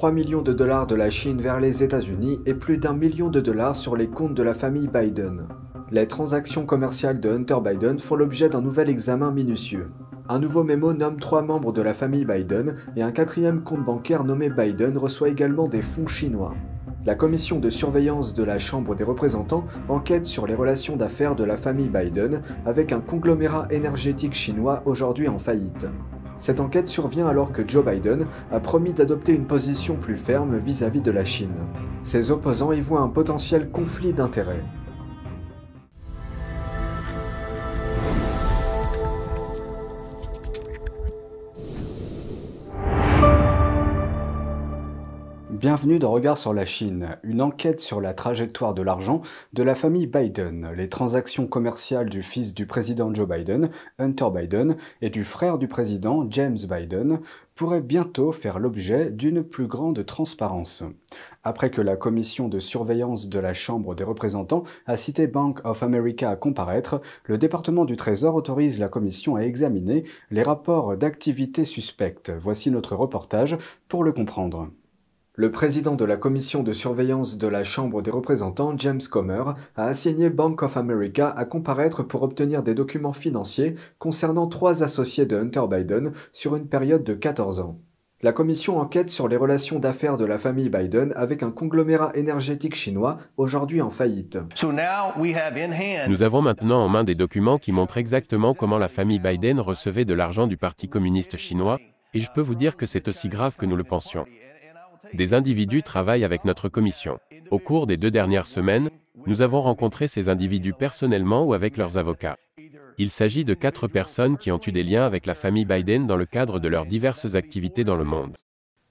3 millions de dollars de la Chine vers les États-Unis et plus d'un million de dollars sur les comptes de la famille Biden. Les transactions commerciales de Hunter Biden font l'objet d'un nouvel examen minutieux. Un nouveau mémo nomme trois membres de la famille Biden et un quatrième compte bancaire nommé Biden reçoit également des fonds chinois. La commission de surveillance de la Chambre des représentants enquête sur les relations d'affaires de la famille Biden avec un conglomérat énergétique chinois aujourd'hui en faillite. Cette enquête survient alors que Joe Biden a promis d'adopter une position plus ferme vis-à-vis de la Chine. Ses opposants y voient un potentiel conflit d'intérêts. Bienvenue dans Regard sur la Chine, une enquête sur la trajectoire de l'argent de la famille Biden, les transactions commerciales du fils du président Joe Biden, Hunter Biden, et du frère du président, James Biden, pourraient bientôt faire l'objet d'une plus grande transparence. Après que la commission de surveillance de la Chambre des représentants a cité Bank of America à comparaître, le département du Trésor autorise la commission à examiner les rapports d'activités suspectes. Voici notre reportage pour le comprendre. Le président de la commission de surveillance de la Chambre des représentants, James Comer, a assigné Bank of America à comparaître pour obtenir des documents financiers concernant trois associés de Hunter Biden sur une période de 14 ans. La commission enquête sur les relations d'affaires de la famille Biden avec un conglomérat énergétique chinois aujourd'hui en faillite. Nous avons maintenant en main des documents qui montrent exactement comment la famille Biden recevait de l'argent du Parti communiste chinois, et je peux vous dire que c'est aussi grave que nous le pensions. Des individus travaillent avec notre commission. Au cours des deux dernières semaines, nous avons rencontré ces individus personnellement ou avec leurs avocats. Il s'agit de quatre personnes qui ont eu des liens avec la famille Biden dans le cadre de leurs diverses activités dans le monde.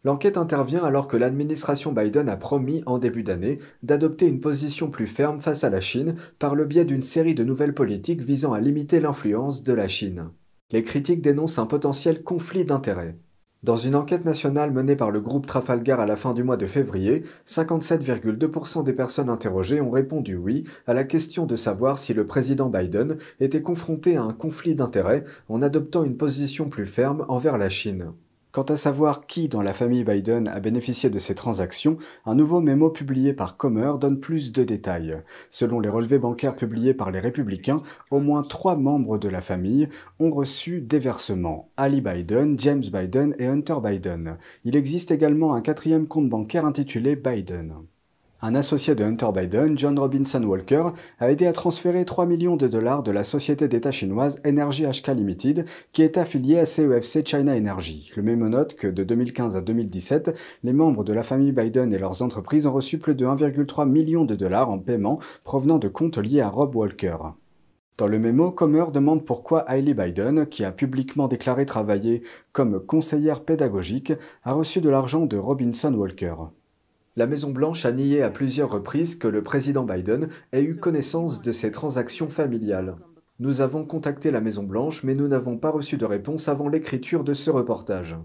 L'enquête intervient alors que l'administration Biden a promis en début d'année d'adopter une position plus ferme face à la Chine par le biais d'une série de nouvelles politiques visant à limiter l'influence de la Chine. Les critiques dénoncent un potentiel conflit d'intérêts. Dans une enquête nationale menée par le groupe Trafalgar à la fin du mois de février, 57,2% des personnes interrogées ont répondu oui à la question de savoir si le président Biden était confronté à un conflit d'intérêts en adoptant une position plus ferme envers la Chine. Quant à savoir qui dans la famille Biden a bénéficié de ces transactions, un nouveau mémo publié par Comer donne plus de détails. Selon les relevés bancaires publiés par les républicains, au moins trois membres de la famille ont reçu des versements. Ali Biden, James Biden et Hunter Biden. Il existe également un quatrième compte bancaire intitulé Biden. Un associé de Hunter Biden, John Robinson Walker, a aidé à transférer 3 millions de dollars de la société d'État chinoise Energy HK Limited, qui est affiliée à CEFC China Energy. Le mémo note que de 2015 à 2017, les membres de la famille Biden et leurs entreprises ont reçu plus de 1,3 million de dollars en paiement provenant de comptes liés à Rob Walker. Dans le mémo, Comer demande pourquoi Hailey Biden, qui a publiquement déclaré travailler comme conseillère pédagogique, a reçu de l'argent de Robinson Walker la Maison-Blanche a nié à plusieurs reprises que le président Biden ait eu connaissance de ces transactions familiales. Nous avons contacté la Maison-Blanche, mais nous n'avons pas reçu de réponse avant l'écriture de ce reportage.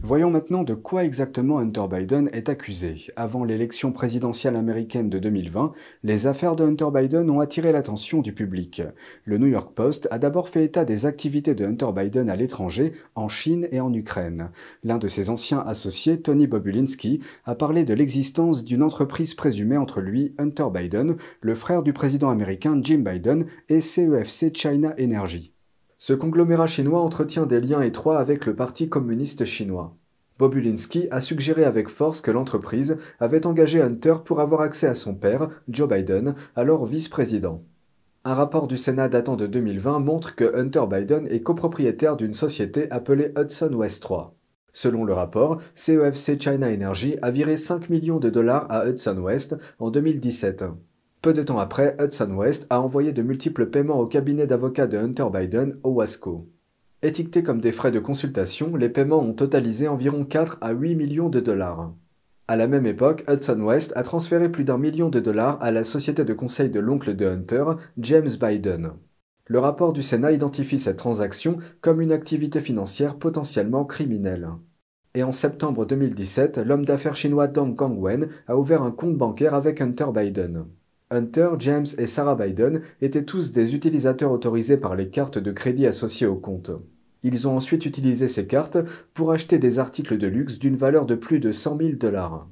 Voyons maintenant de quoi exactement Hunter Biden est accusé. Avant l'élection présidentielle américaine de 2020, les affaires de Hunter Biden ont attiré l'attention du public. Le New York Post a d'abord fait état des activités de Hunter Biden à l'étranger, en Chine et en Ukraine. L'un de ses anciens associés, Tony Bobulinski, a parlé de l'existence d'une entreprise présumée entre lui, Hunter Biden, le frère du président américain Jim Biden et CEFC China Energy. Ce conglomérat chinois entretient des liens étroits avec le Parti communiste chinois. Bobulinski a suggéré avec force que l'entreprise avait engagé Hunter pour avoir accès à son père, Joe Biden, alors vice-président. Un rapport du Sénat datant de 2020 montre que Hunter Biden est copropriétaire d'une société appelée Hudson West 3. Selon le rapport, CEFC China Energy a viré 5 millions de dollars à Hudson West en 2017. Peu de temps après, Hudson West a envoyé de multiples paiements au cabinet d'avocats de Hunter Biden, Owasco. Étiquetés comme des frais de consultation, les paiements ont totalisé environ 4 à 8 millions de dollars. À la même époque, Hudson West a transféré plus d'un million de dollars à la société de conseil de l'oncle de Hunter, James Biden. Le rapport du Sénat identifie cette transaction comme une activité financière potentiellement criminelle. Et en septembre 2017, l'homme d'affaires chinois Dong Gangwen a ouvert un compte bancaire avec Hunter Biden. Hunter, James et Sarah Biden étaient tous des utilisateurs autorisés par les cartes de crédit associées au compte. Ils ont ensuite utilisé ces cartes pour acheter des articles de luxe d'une valeur de plus de 100 000 dollars.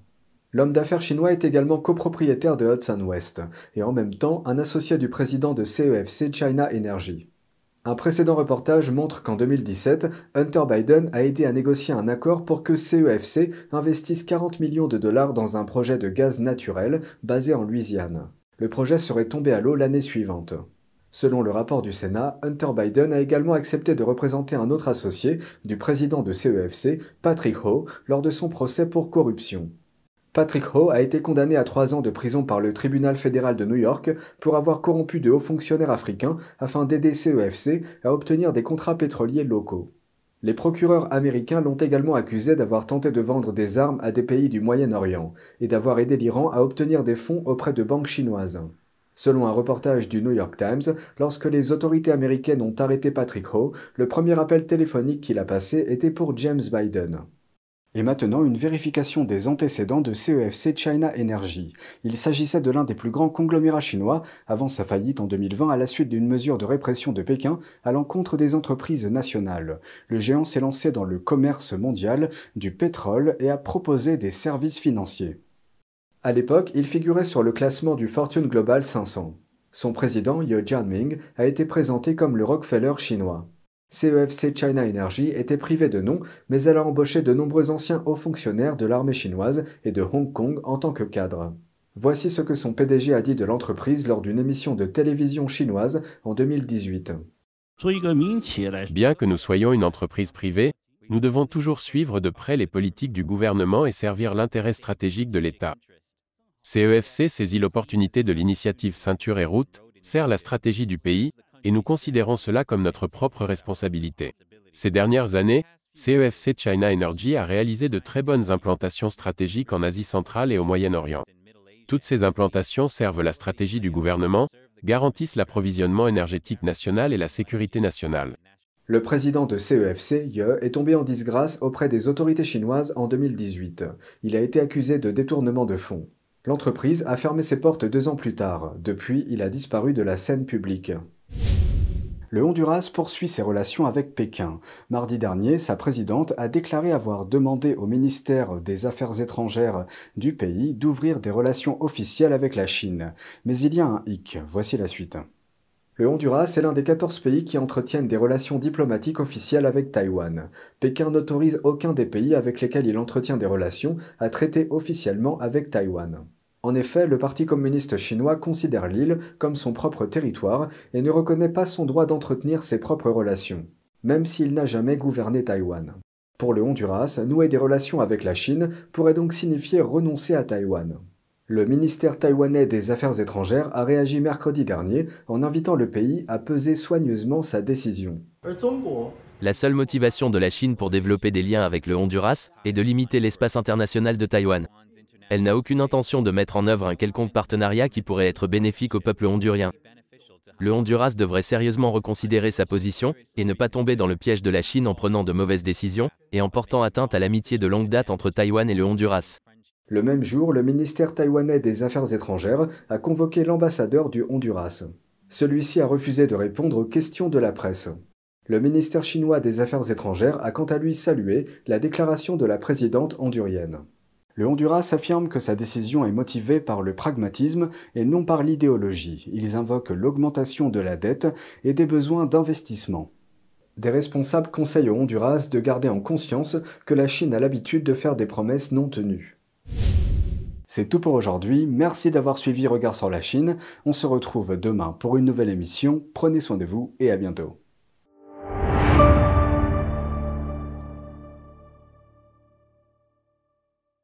L'homme d'affaires chinois est également copropriétaire de Hudson West et en même temps un associé du président de CEFC China Energy. Un précédent reportage montre qu'en 2017, Hunter Biden a aidé à négocier un accord pour que CEFC investisse 40 millions de dollars dans un projet de gaz naturel basé en Louisiane. Le projet serait tombé à l'eau l'année suivante. Selon le rapport du Sénat, Hunter Biden a également accepté de représenter un autre associé du président de CEFC, Patrick Ho, lors de son procès pour corruption. Patrick Ho a été condamné à trois ans de prison par le tribunal fédéral de New York pour avoir corrompu de hauts fonctionnaires africains afin d'aider CEFC à obtenir des contrats pétroliers locaux. Les procureurs américains l'ont également accusé d'avoir tenté de vendre des armes à des pays du Moyen-Orient et d'avoir aidé l'Iran à obtenir des fonds auprès de banques chinoises. Selon un reportage du New York Times, lorsque les autorités américaines ont arrêté Patrick Ho, le premier appel téléphonique qu'il a passé était pour James Biden. Et maintenant, une vérification des antécédents de CEFC China Energy. Il s'agissait de l'un des plus grands conglomérats chinois avant sa faillite en 2020 à la suite d'une mesure de répression de Pékin à l'encontre des entreprises nationales. Le géant s'est lancé dans le commerce mondial du pétrole et a proposé des services financiers. À l'époque, il figurait sur le classement du Fortune Global 500. Son président, Ye Jianming, a été présenté comme le Rockefeller chinois. CEFC China Energy était privée de nom, mais elle a embauché de nombreux anciens hauts fonctionnaires de l'armée chinoise et de Hong Kong en tant que cadre. Voici ce que son PDG a dit de l'entreprise lors d'une émission de télévision chinoise en 2018. Bien que nous soyons une entreprise privée, nous devons toujours suivre de près les politiques du gouvernement et servir l'intérêt stratégique de l'État. CEFC saisit l'opportunité de l'initiative Ceinture et Route, sert la stratégie du pays, et nous considérons cela comme notre propre responsabilité. Ces dernières années, CEFC China Energy a réalisé de très bonnes implantations stratégiques en Asie centrale et au Moyen-Orient. Toutes ces implantations servent la stratégie du gouvernement, garantissent l'approvisionnement énergétique national et la sécurité nationale. Le président de CEFC, Ye, est tombé en disgrâce auprès des autorités chinoises en 2018. Il a été accusé de détournement de fonds. L'entreprise a fermé ses portes deux ans plus tard. Depuis, il a disparu de la scène publique. Le Honduras poursuit ses relations avec Pékin. Mardi dernier, sa présidente a déclaré avoir demandé au ministère des Affaires étrangères du pays d'ouvrir des relations officielles avec la Chine. Mais il y a un hic. Voici la suite. Le Honduras est l'un des 14 pays qui entretiennent des relations diplomatiques officielles avec Taïwan. Pékin n'autorise aucun des pays avec lesquels il entretient des relations à traiter officiellement avec Taïwan. En effet, le Parti communiste chinois considère l'île comme son propre territoire et ne reconnaît pas son droit d'entretenir ses propres relations, même s'il n'a jamais gouverné Taïwan. Pour le Honduras, nouer des relations avec la Chine pourrait donc signifier renoncer à Taïwan. Le ministère taïwanais des Affaires étrangères a réagi mercredi dernier en invitant le pays à peser soigneusement sa décision. La seule motivation de la Chine pour développer des liens avec le Honduras est de limiter l'espace international de Taïwan. Elle n'a aucune intention de mettre en œuvre un quelconque partenariat qui pourrait être bénéfique au peuple hondurien. Le Honduras devrait sérieusement reconsidérer sa position et ne pas tomber dans le piège de la Chine en prenant de mauvaises décisions et en portant atteinte à l'amitié de longue date entre Taïwan et le Honduras. Le même jour, le ministère taïwanais des Affaires étrangères a convoqué l'ambassadeur du Honduras. Celui-ci a refusé de répondre aux questions de la presse. Le ministère chinois des Affaires étrangères a quant à lui salué la déclaration de la présidente hondurienne. Le Honduras affirme que sa décision est motivée par le pragmatisme et non par l'idéologie. Ils invoquent l'augmentation de la dette et des besoins d'investissement. Des responsables conseillent au Honduras de garder en conscience que la Chine a l'habitude de faire des promesses non tenues. C'est tout pour aujourd'hui, merci d'avoir suivi Regard sur la Chine, on se retrouve demain pour une nouvelle émission, prenez soin de vous et à bientôt.